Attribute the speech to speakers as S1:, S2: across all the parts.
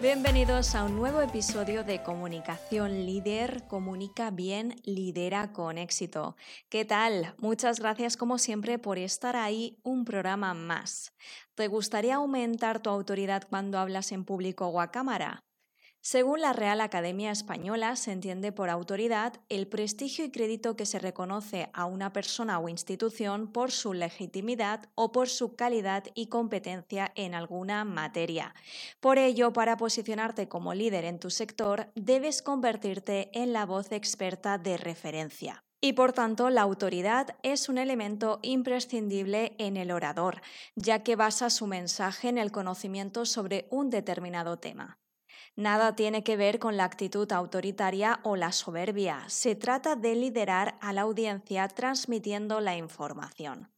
S1: Bienvenidos a un nuevo episodio de Comunicación Líder, Comunica bien, lidera con éxito. ¿Qué tal? Muchas gracias como siempre por estar ahí un programa más. ¿Te gustaría aumentar tu autoridad cuando hablas en público o a cámara? Según la Real Academia Española, se entiende por autoridad el prestigio y crédito que se reconoce a una persona o institución por su legitimidad o por su calidad y competencia en alguna materia. Por ello, para posicionarte como líder en tu sector, debes convertirte en la voz experta de referencia. Y por tanto, la autoridad es un elemento imprescindible en el orador, ya que basa su mensaje en el conocimiento sobre un determinado tema. Nada tiene que ver con la actitud autoritaria o la soberbia. Se trata de liderar a la audiencia transmitiendo la información.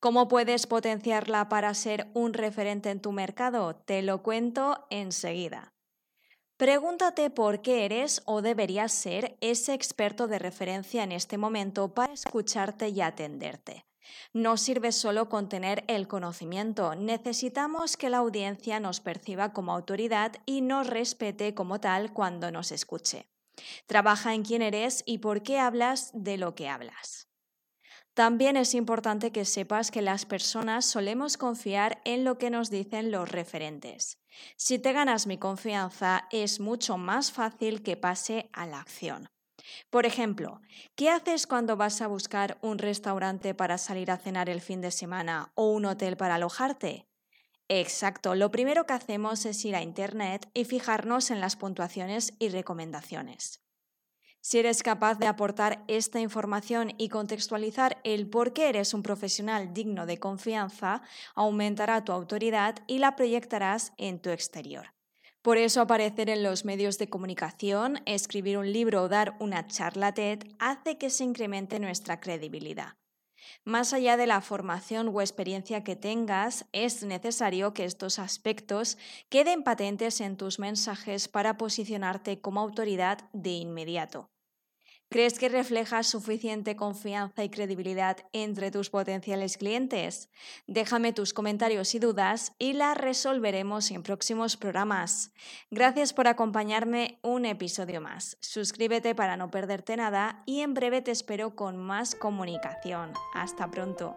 S1: ¿Cómo puedes potenciarla para ser un referente en tu mercado? Te lo cuento enseguida. Pregúntate por qué eres o deberías ser ese experto de referencia en este momento para escucharte y atenderte. No sirve solo con tener el conocimiento, necesitamos que la audiencia nos perciba como autoridad y nos respete como tal cuando nos escuche. Trabaja en quién eres y por qué hablas de lo que hablas. También es importante que sepas que las personas solemos confiar en lo que nos dicen los referentes. Si te ganas mi confianza, es mucho más fácil que pase a la acción. Por ejemplo, ¿qué haces cuando vas a buscar un restaurante para salir a cenar el fin de semana o un hotel para alojarte? Exacto, lo primero que hacemos es ir a Internet y fijarnos en las puntuaciones y recomendaciones. Si eres capaz de aportar esta información y contextualizar el por qué eres un profesional digno de confianza, aumentará tu autoridad y la proyectarás en tu exterior. Por eso aparecer en los medios de comunicación, escribir un libro o dar una charla TED hace que se incremente nuestra credibilidad. Más allá de la formación o experiencia que tengas, es necesario que estos aspectos queden patentes en tus mensajes para posicionarte como autoridad de inmediato. ¿Crees que reflejas suficiente confianza y credibilidad entre tus potenciales clientes? Déjame tus comentarios y dudas y las resolveremos en próximos programas. Gracias por acompañarme un episodio más. Suscríbete para no perderte nada y en breve te espero con más comunicación. Hasta pronto.